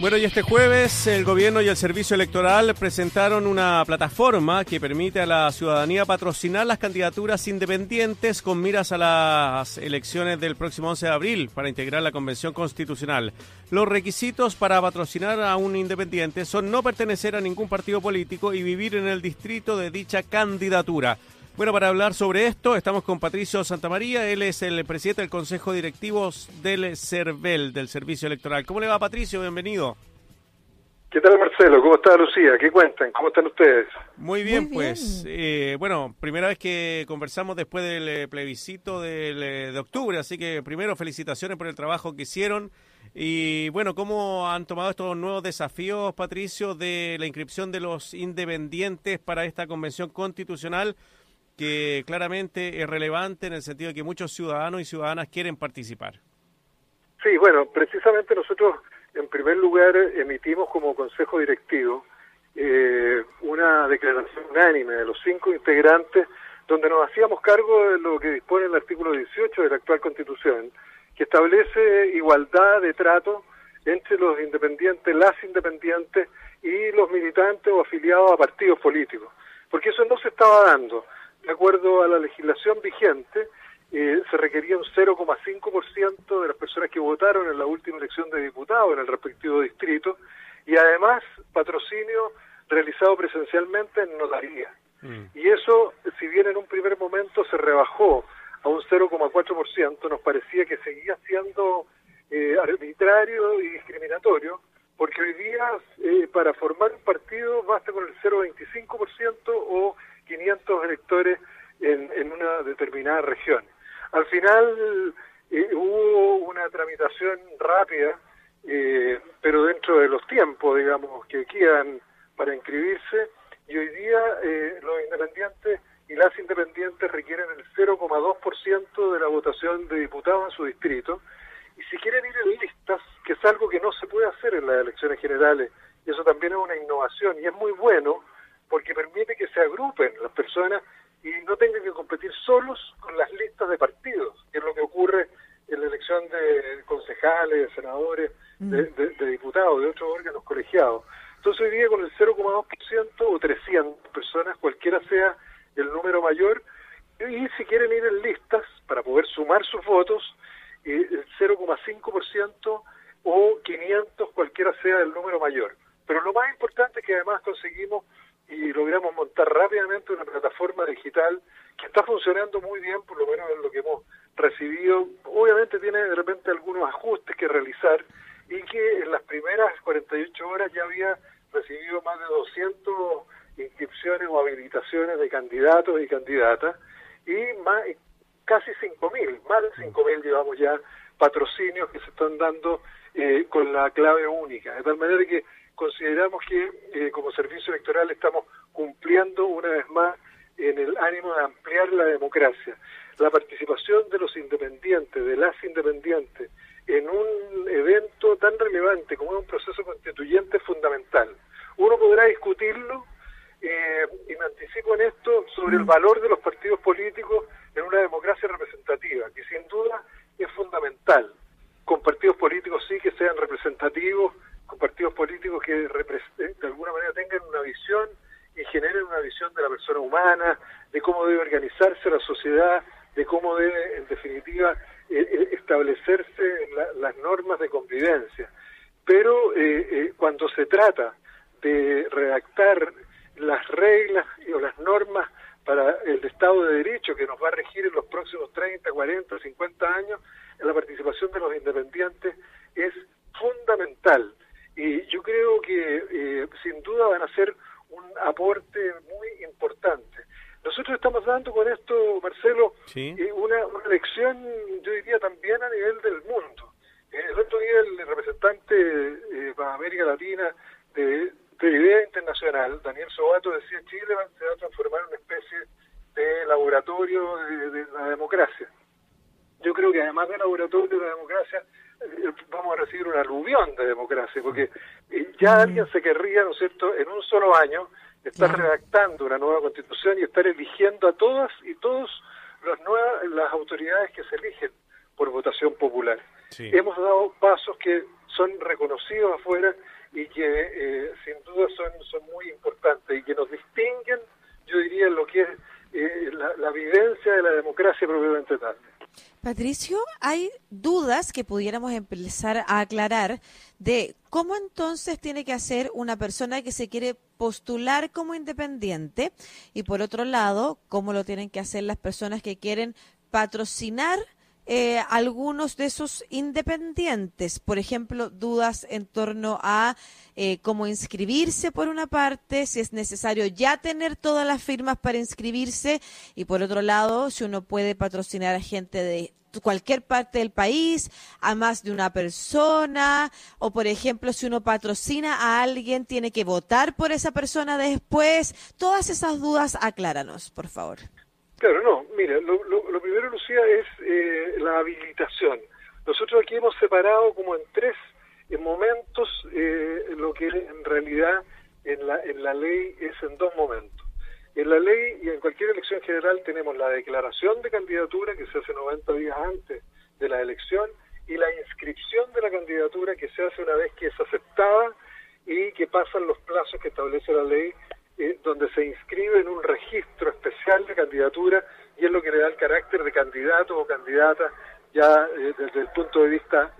Bueno, y este jueves el gobierno y el servicio electoral presentaron una plataforma que permite a la ciudadanía patrocinar las candidaturas independientes con miras a las elecciones del próximo 11 de abril para integrar la Convención Constitucional. Los requisitos para patrocinar a un independiente son no pertenecer a ningún partido político y vivir en el distrito de dicha candidatura. Bueno, para hablar sobre esto estamos con Patricio Santamaría, él es el presidente del Consejo Directivo del CERVEL, del Servicio Electoral. ¿Cómo le va Patricio? Bienvenido. ¿Qué tal Marcelo? ¿Cómo está Lucía? ¿Qué cuentan? ¿Cómo están ustedes? Muy bien, pues. Eh, bueno, primera vez que conversamos después del eh, plebiscito del, eh, de octubre, así que primero felicitaciones por el trabajo que hicieron. Y bueno, ¿cómo han tomado estos nuevos desafíos, Patricio, de la inscripción de los independientes para esta convención constitucional? Que claramente es relevante en el sentido de que muchos ciudadanos y ciudadanas quieren participar. Sí, bueno, precisamente nosotros en primer lugar emitimos como consejo directivo eh, una declaración unánime de los cinco integrantes donde nos hacíamos cargo de lo que dispone el artículo 18 de la actual constitución, que establece igualdad de trato entre los independientes, las independientes y los militantes o afiliados a partidos políticos, porque eso no se estaba dando de acuerdo a la legislación vigente, eh, se requería un 0,5% de las personas que votaron en la última elección de diputados en el respectivo distrito y además patrocinio realizado presencialmente en notaría. Mm. Y eso, si bien en un primer momento se rebajó a un 0,4%, nos parecía que seguía siendo eh, arbitrario y discriminatorio, porque hoy día eh, para formar un partido basta con el 0,25% o 500 electores en, en una determinada región. Al final eh, hubo una tramitación rápida, eh, pero dentro de los tiempos, digamos, que quedan para inscribirse, y hoy día eh, los independientes y las independientes requieren el 0,2% de la votación de diputados en su distrito, y si quieren ir en listas, que es algo que no se puede hacer en las elecciones generales, y eso también es una innovación, y es muy bueno, porque permite que se agrupen las personas y no tengan que competir solos con las listas de partidos, que es lo que ocurre en la elección de concejales, de senadores, de, mm. diputados, de otros órganos colegiados. Entonces hoy día con el 0,2% o 300 personas, cualquiera sea el número mayor, y si quieren ir en listas para poder sumar sus votos, eh, el 0,5% o 500, cualquiera sea el número mayor. Pero lo más importante es que además conseguimos y logramos montar rápidamente una plataforma digital que está funcionando muy bien, por lo menos en lo que hemos recibido. Obviamente tiene de repente algunos ajustes que realizar y que en las primeras 48 horas ya había recibido más de 200 inscripciones o habilitaciones de candidatos y candidatas y más casi 5.000, más de 5.000 llevamos ya patrocinios que se están dando eh, con la clave única. De tal manera que consideramos que eh, como servicio electoral estamos cumpliendo una vez más en el ánimo de ampliar la democracia. La participación de los independientes, de las independientes, en un evento tan relevante como es un proceso constituyente es fundamental. Uno podrá discutirlo, eh, y me anticipo en esto, sobre el mm. valor de los partidos políticos en una democracia representativa, que sin duda es fundamental, con partidos políticos sí que sean representativos, con partidos políticos que de alguna manera tengan una visión y generen una visión de la persona humana, de cómo debe organizarse la sociedad, de cómo debe, en definitiva, eh, eh, establecerse las normas de convivencia. Pero eh, cuando se trata de redactar las reglas o las normas para el Estado de Derecho que nos va a regir en los próximos 30, 40, 50 años, la participación de los independientes es fundamental. Y yo creo que eh, sin duda van a ser un aporte muy importante. Nosotros estamos dando con esto, Marcelo, eh, una, una, lección, yo diría también a nivel del mundo. Eh, el otro día el representante para América Latina de, de Idea Internacional, Daniel Sobato, decía Chile se va a transformar en una especie de laboratorio de la democracia. Yo creo que además de laboratorio de la democracia, eh, vamos a recibir de democracia, porque eh, ya alguien se querría, ¿no es cierto?, en un solo año estar redactando una nueva constitución y estar eligiendo a todas y todos las nuevas las autoridades que se eligen por votación popular. Hemos dado pasos que son reconocidos afuera y que eh, sin duda son, son muy importantes y que nos distinguen, yo diría, lo que es eh, la, la vivencia de la democracia propiamente tal. Patricio, hay dudas que pudiéramos empezar a aclarar de cómo entonces tiene que hacer una persona que se quiere postular como independiente y por otro lado, cómo lo tienen que hacer las personas que quieren patrocinar eh, algunos de esos independientes, por ejemplo, dudas en torno a eh, cómo inscribirse por una parte, si es necesario ya tener todas las firmas para inscribirse y por otro lado, si uno puede patrocinar a gente de cualquier parte del país, a más de una persona, o por ejemplo, si uno patrocina a alguien, tiene que votar por esa persona después. Todas esas dudas, acláranos, por favor. Claro, no, mira, lo, lo, primero, Lucía, es eh, la habilitación. Nosotros aquí hemos separado como en tres momentos eh, lo que en realidad en la, en la ley es en dos momentos. En la ley y en cualquier elección general tenemos la declaración de candidatura que se hace 90 días antes de la elección y la inscripción de la candidatura que se hace una vez que es aceptada y que pasan los plazos que establece la ley eh, donde se inscribe en un registro especial de candidatura y es lo que le da el carácter de candidato o candidata ya eh, desde el punto de vista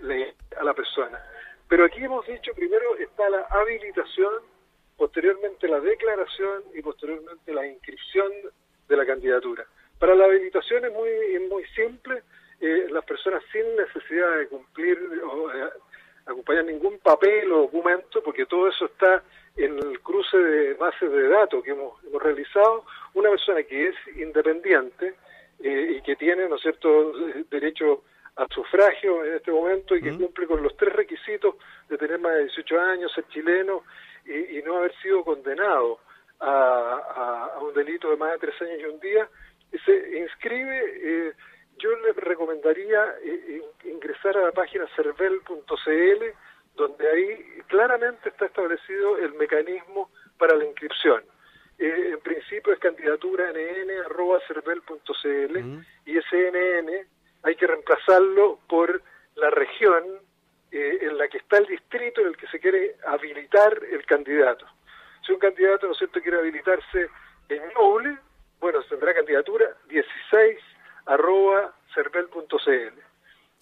a la persona. Pero aquí hemos dicho primero está la habilitación, posteriormente la declaración y posteriormente la inscripción de la candidatura. Para la habilitación es muy, muy simple, eh, las personas sin necesidad de cumplir o acompañar ningún papel o documento, porque todo eso está en el cruce de bases de datos que hemos, realizado, una persona que es independiente eh, y que tiene, ¿no es cierto?, derecho a sufragio en este momento y que cumple con los tres requisitos de tener más de 18 años, ser chileno y, no haber sido condenado a, un delito de más de tres años y un día, se inscribe, eh, yo le recomendaría eh, ingresar a la página cervel.cl donde ahí claramente está establecido el mecanismo para la inscripción. Eh, en principio es candidatura nn.cervel.cl mm. y ese NN hay que reemplazarlo por la región eh, en la que está el distrito en el que se quiere habilitar el candidato. Si un candidato, ¿no es cierto?, quiere habilitarse en Noble, bueno, tendrá candidatura 16 arroba cervel.cl.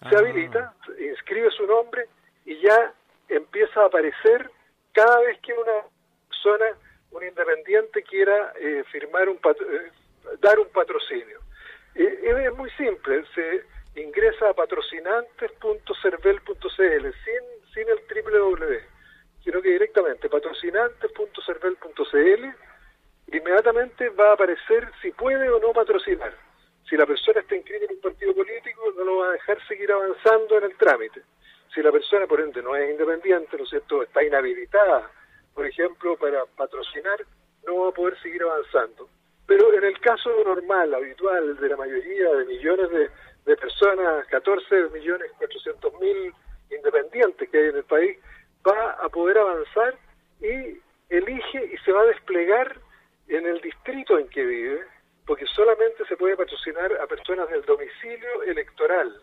Se ah. habilita, inscribe su nombre empieza a aparecer cada vez que una persona, un independiente quiera eh, firmar un eh, dar un patrocinio. Eh, es muy simple, se ingresa a patrocinantes.cervel.cl sin, sin el www, sino que directamente patrocinantes.cervel.cl inmediatamente va a aparecer si puede o no patrocinar. Si la persona está inscrita en un partido político, no lo va a dejar seguir avanzando en el trámite si la persona, por ende, no es independiente, ¿no es cierto?, está inhabilitada, por ejemplo, para patrocinar, no va a poder seguir avanzando. Pero en el caso normal, habitual, de la mayoría de millones de, personas, 14 millones 400 mil independientes que hay en el país, va a poder avanzar y elige y se va a desplegar en el distrito en que vive, porque solamente se puede patrocinar a personas del domicilio electoral,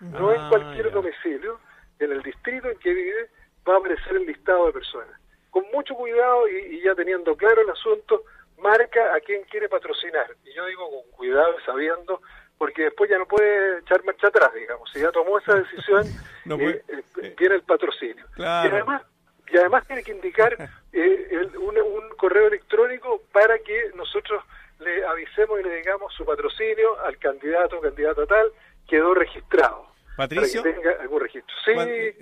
no en ah, cualquier domicilio, en el distrito en que vive va a aparecer el listado de personas. Con mucho cuidado y, ya teniendo claro el asunto, marca a quién quiere patrocinar. Y yo digo con cuidado y sabiendo, porque después ya no puede echar marcha atrás, digamos. Si ya tomó esa decisión, eh, eh, tiene el patrocinio. Y además y además tiene que indicar eh, un, un, correo electrónico para que nosotros le avisemos y le digamos su patrocinio al candidato o candidata tal quedó registrado. Patricio. algún registro.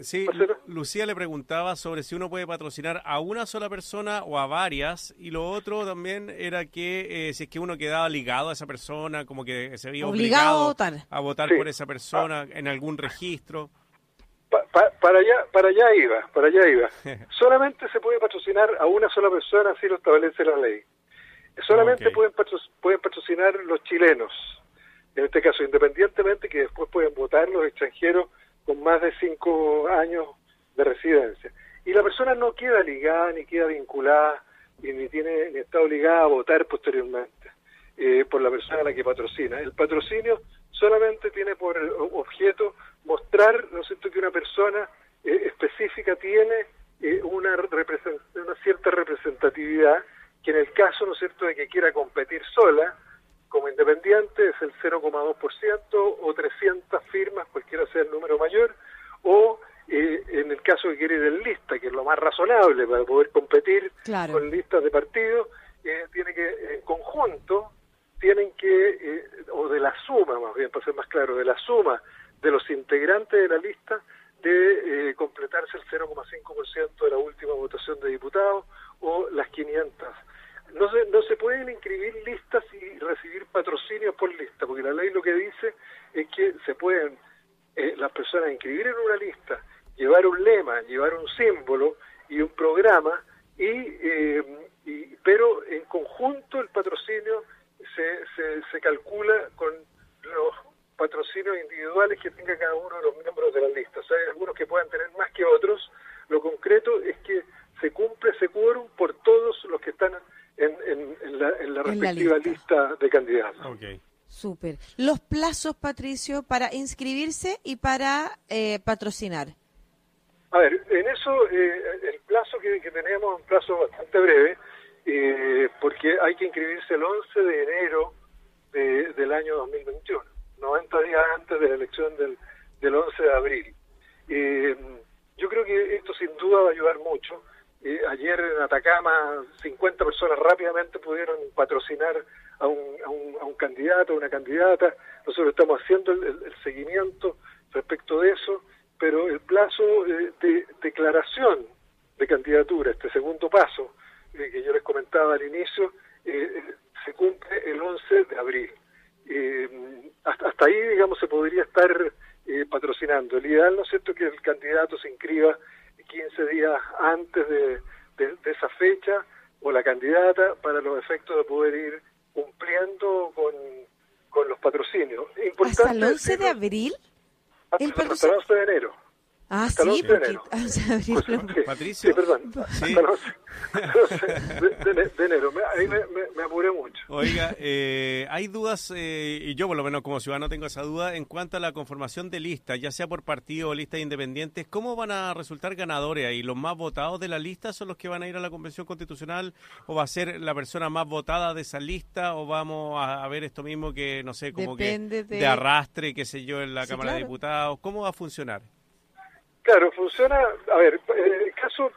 Sí, Lucía le preguntaba sobre si uno puede patrocinar a una sola persona o a varias. Y lo otro también era que eh, si es que uno quedaba ligado a esa persona, como que se veía obligado, a votar, por esa persona en algún registro. para allá para allá iba, para allá iba. Solamente se puede patrocinar a una sola persona, así lo establece la ley. Solamente pueden, pueden patrocinar los chilenos en este caso, independientemente que después pueden votar los extranjeros con más de cinco años de residencia. Y la persona no queda ligada ni queda vinculada ni tiene ni está obligada a votar posteriormente eh, por la persona a la que patrocina. El patrocinio solamente tiene por objeto mostrar, ¿no es cierto?, que una persona específica tiene una, una cierta representatividad que en el caso, ¿no es cierto?, de que quiera competir sola, como independiente es el 0,2% o 300 firmas, cualquiera sea el número mayor, o eh, en el caso que quiere ir en lista, que es lo más razonable para poder competir con listas de partidos, eh, tiene que, en conjunto, tienen que, eh, o de la suma, más bien, para ser más claro, de la suma de los integrantes de la lista, de completarse el 0,5% de la última votación de diputados o las 500 no se, no se pueden inscribir listas y recibir patrocinios por lista, porque la ley lo que dice es que se pueden eh, las personas inscribir en una lista, llevar un lema, llevar un símbolo y un programa, y, eh, pero en conjunto el patrocinio se, se, se calcula con los patrocinios individuales que tenga cada uno de los miembros de la lista. O sea, hay algunos que puedan tener más que otros. Lo concreto es que se cumple ese quórum por todos los que están en, la, respectiva lista. de candidatos. Okay. Súper. Los plazos, Patricio, para inscribirse y para eh, patrocinar. A ver, en eso eh, el plazo que, tenemos es un plazo bastante breve, eh, porque hay que inscribirse el 11 de enero del año 2021, 90 días antes de la elección del, del 11 de abril. yo creo que esto sin duda va a ayudar mucho ayer en Atacama 50 personas rápidamente pudieron patrocinar a un, a un, a un candidato, a una candidata. Nosotros estamos haciendo el, seguimiento respecto de eso, pero el plazo eh, de declaración de candidatura, este segundo paso eh, que yo les comentaba al inicio, eh, se cumple el 11 de abril. Hasta, hasta ahí, digamos, se podría estar patrocinando. El ideal, ¿no es cierto?, que el candidato se inscriba 15 días antes de, esa fecha o la candidata para los efectos de poder ir cumpliendo con, con los patrocinios. Importante ¿Hasta el 11 de abril? Hasta, el 11 de enero. Ah, sí, porque... Ah, Patricio. Sí, perdón. ¿Sí? De, enero. ahí me, me, apuré mucho. Oiga, eh, hay dudas, eh, y yo por lo menos como ciudadano tengo esa duda, en cuanto a la conformación de listas, ya sea por partido o listas independientes, ¿cómo van a resultar ganadores ahí? ¿Los más votados de la lista son los que van a ir a la Convención Constitucional? ¿O va a ser la persona más votada de esa lista? ¿O vamos a, ver esto mismo que, no sé, como que de... arrastre, qué sé yo, en la Cámara de Diputados? ¿Cómo va a funcionar? Claro, funciona, a ver, en el caso,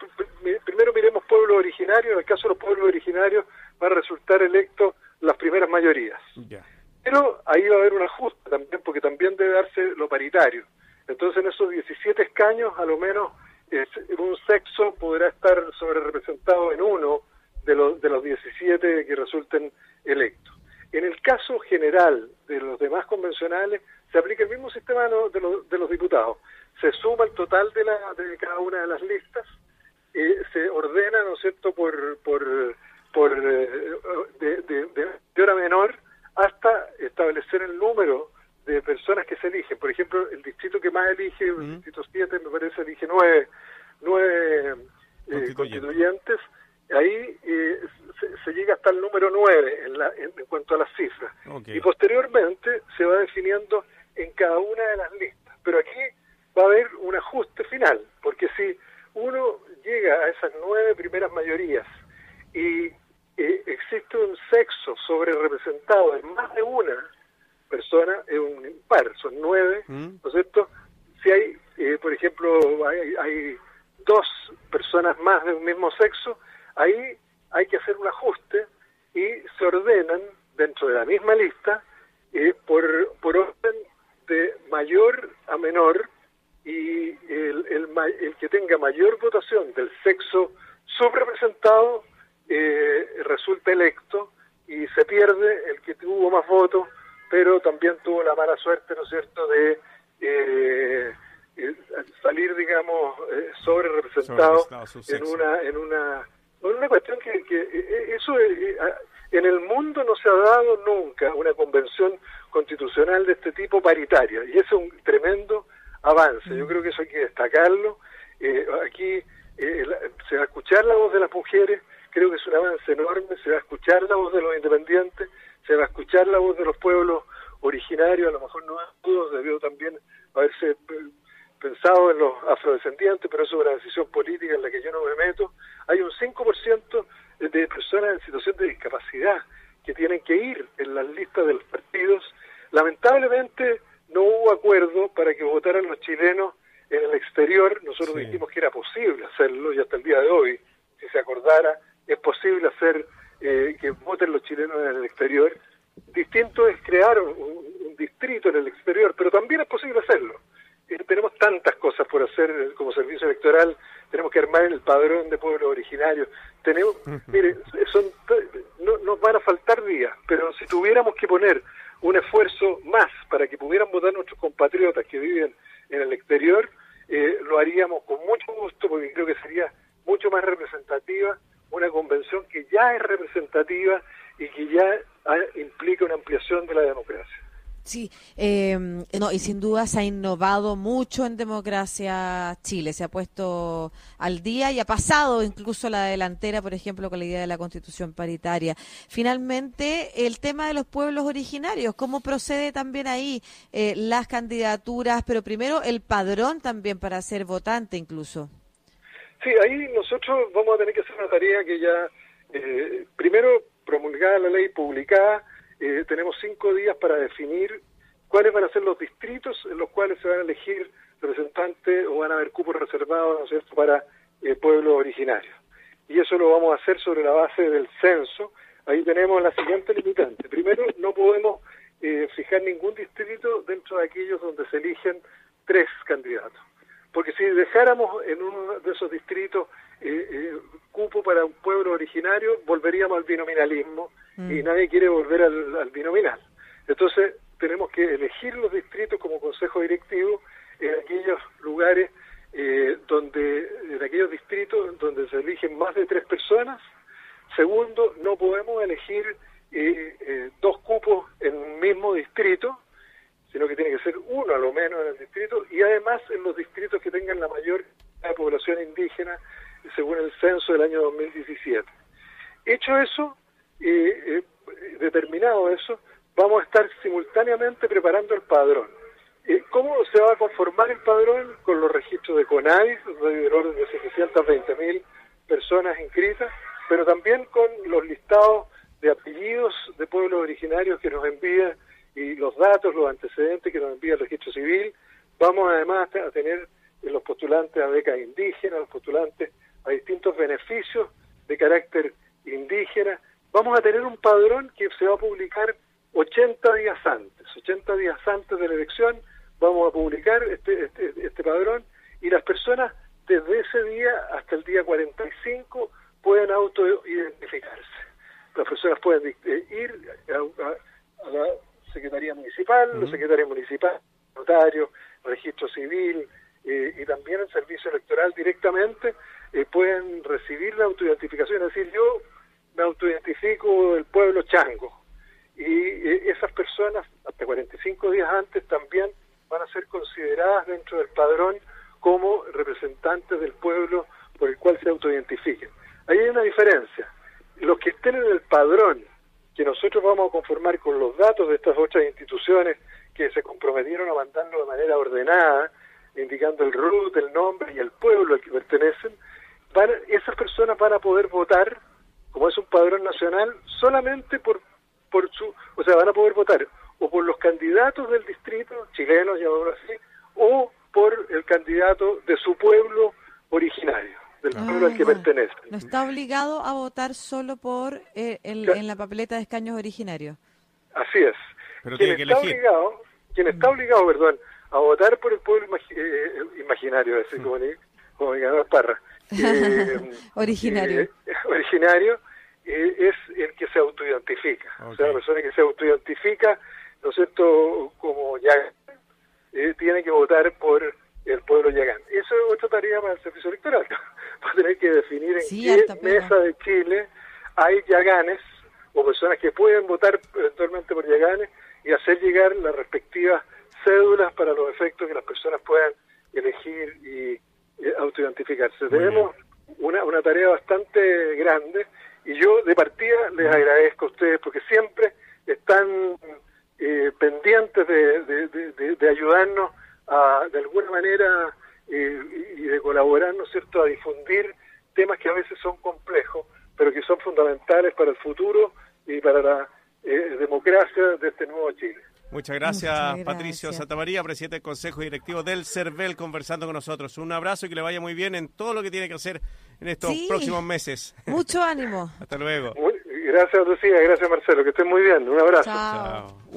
primero miremos pueblos originarios, en el caso de los pueblos originarios va a resultar electo las primeras mayorías. Pero ahí va a haber un ajuste también, porque también debe darse lo paritario. Entonces en esos 17 escaños, a lo menos un sexo podrá estar sobre representado en uno de los, de los 17 que resulten electos. En el caso general de los demás convencionales, se aplica el mismo sistema de los, de los diputados se suma el total de, la, de cada una de las listas, eh, se ordena, ¿no es cierto?, por, por, por eh, de, de, de, hora menor hasta establecer el número de personas que se eligen. Por ejemplo, el distrito que más elige, el distrito 7, me parece, elige nueve, nueve eh, constituyentes. Ahí eh, se, llega hasta el número 9 en, la, en, cuanto a las cifras. Y posteriormente se va definiendo en cada una de las listas. Pero aquí va a haber un ajuste final, porque si uno llega a esas nueve primeras mayorías y eh, existe un sexo sobre representado en más de una persona, es un par, son nueve, mm. ¿no es cierto? Si hay, eh, por ejemplo, hay, hay dos personas más de un mismo sexo, ahí hay que hacer un ajuste y se ordenan dentro de la misma lista eh, por, por orden de mayor a menor y el, el, el, que tenga mayor votación del sexo subrepresentado eh, resulta electo y se pierde el que tuvo más votos, pero también tuvo la mala suerte, ¿no es cierto?, de eh, eh salir, digamos, eh, sobre representado en una, en una, en una cuestión que, que eh, eso en el mundo no se ha dado nunca una convención constitucional de este tipo paritaria y es un tremendo avance. Yo mm. creo que eso hay que destacarlo. Eh, aquí eh, se va a escuchar la voz de las mujeres, creo que es un avance enorme, se va a escuchar la voz de los independientes, se va a escuchar la voz de los pueblos originarios, a lo mejor no todos, debió también haberse pensado en los afrodescendientes, pero eso es una decisión política en la que yo no me meto. Hay un 5% de personas en situación de discapacidad que tienen que ir en las listas de los partidos. Lamentablemente no hubo acuerdo para que votaran los chilenos en el exterior. Nosotros dijimos que era posible hacerlo y hasta el día de hoy, si se acordara, es posible hacer eh, que voten los chilenos en el exterior. Distinto es crear un, distrito en el exterior, pero también es posible hacerlo. Eh, tenemos tantas cosas por hacer como servicio electoral, tenemos que armar el padrón de pueblos originarios. Tenemos, mire, son, no, nos van a faltar días, pero si tuviéramos que poner un esfuerzo más para que pudieran votar nuestros compatriotas que viven en el exterior, eh, lo haríamos con mucho gusto porque creo que sería mucho más representativa una convención que ya es representativa y que ya implica una ampliación de la democracia. Sí, eh, no, y sin duda se ha innovado mucho en democracia Chile, se ha puesto al día y ha pasado incluso la delantera, por ejemplo, con la idea de la constitución paritaria. Finalmente, el tema de los pueblos originarios, ¿cómo procede también ahí eh, las candidaturas, pero primero el padrón también para ser votante incluso? Sí, ahí nosotros vamos a tener que hacer una tarea que ya, eh, primero, promulgada la ley, publicada, eh, tenemos cinco días para definir cuáles van a ser los distritos en los cuales se van a elegir representantes o van a haber cupos reservados para eh, pueblos originarios. Y eso lo vamos a hacer sobre la base del censo. Ahí tenemos la siguiente limitante. Primero, no podemos eh, fijar ningún distrito dentro de aquellos donde se eligen tres candidatos. Porque si dejáramos en uno de esos distritos eh, eh, cupo para un pueblo originario, volveríamos al binominalismo mm. y nadie quiere volver al, binominal. Entonces tenemos que elegir los distritos como consejo directivo en aquellos lugares eh, donde, en aquellos distritos donde se eligen más de tres personas. Segundo, no podemos elegir eh, dos cupos en un mismo distrito, sino que tiene que ser uno a lo menos en el distrito y además en los distritos que tengan la mayor población indígena según el censo del año 2017. Hecho eso, eh, eh, determinado eso, vamos a estar simultáneamente preparando el padrón. Eh, ¿Cómo se va a conformar el padrón? Con los registros de CONADIS, de orden de 720.000 personas inscritas, pero también con los listados de apellidos de pueblos originarios que nos envía y los datos, los antecedentes que nos envía el registro civil. Vamos además a tener los postulantes a becas indígenas, los postulantes a distintos beneficios de carácter indígena. Vamos a tener un padrón que se va a publicar 80 días antes, 80 días antes de la elección vamos a publicar este, este, este padrón y las personas desde ese día hasta el día 45 pueden autoidentificarse. Las personas pueden eh, ir a, la Secretaría Municipal, los secretarios municipales, notario, registro civil eh, y también el servicio electoral directamente eh, pueden recibir la autoidentificación, es decir, yo me autoidentifico del pueblo chango y eh, esas personas hasta 45 días antes también van a ser consideradas dentro del padrón como representantes del pueblo por el cual se autoidentifiquen. Ahí hay una diferencia. Los que estén en el padrón, que nosotros vamos a conformar con los datos de estas otras instituciones que se comprometieron a mandarlo de manera ordenada, indicando el RUT, el nombre y el pueblo al que pertenecen, esas personas van a poder votar, como es un padrón nacional, solamente por, por su, o sea, van a poder votar o por los candidatos del distrito, chilenos, llamémoslo así, o por el candidato de su pueblo originario, del ah, pueblo al que pertenece. No está obligado a votar solo por eh, en la papeleta de escaños originarios. Así es. Pero quien está obligado, quien está obligado, perdón, a votar por el pueblo eh, imaginario, ese, mm. como, como Parra, eh, originario. Eh, originario eh, es el que se autoidentifica. O sea, la persona que se autoidentifica, ¿no es cierto?, como ya tiene que votar por el pueblo yagán. Eso es otra tarea para el servicio electoral. Va a tener que definir en qué mesa de Chile hay yaganes o personas que pueden votar eventualmente por yaganes y hacer llegar las respectivas cédulas para los efectos que las personas puedan elegir y eh, autoidentificarse. Tenemos una, una tarea bastante grande y yo de partida les agradezco a ustedes porque siempre están eh, pendientes de, de, ayudarnos a, de alguna manera, y de colaborar, ¿no es cierto?, a difundir temas que a veces son complejos, pero que son fundamentales para el futuro y para la eh, democracia de este nuevo Chile. Muchas gracias, Patricio Santamaría, presidente del Consejo Directivo del CERVEL, conversando con nosotros. Un abrazo y que le vaya muy bien en todo lo que tiene que hacer en estos próximos meses. Mucho ánimo. Hasta luego. gracias, Lucía. Gracias, Marcelo. Que estén muy bien. Un abrazo. Chao.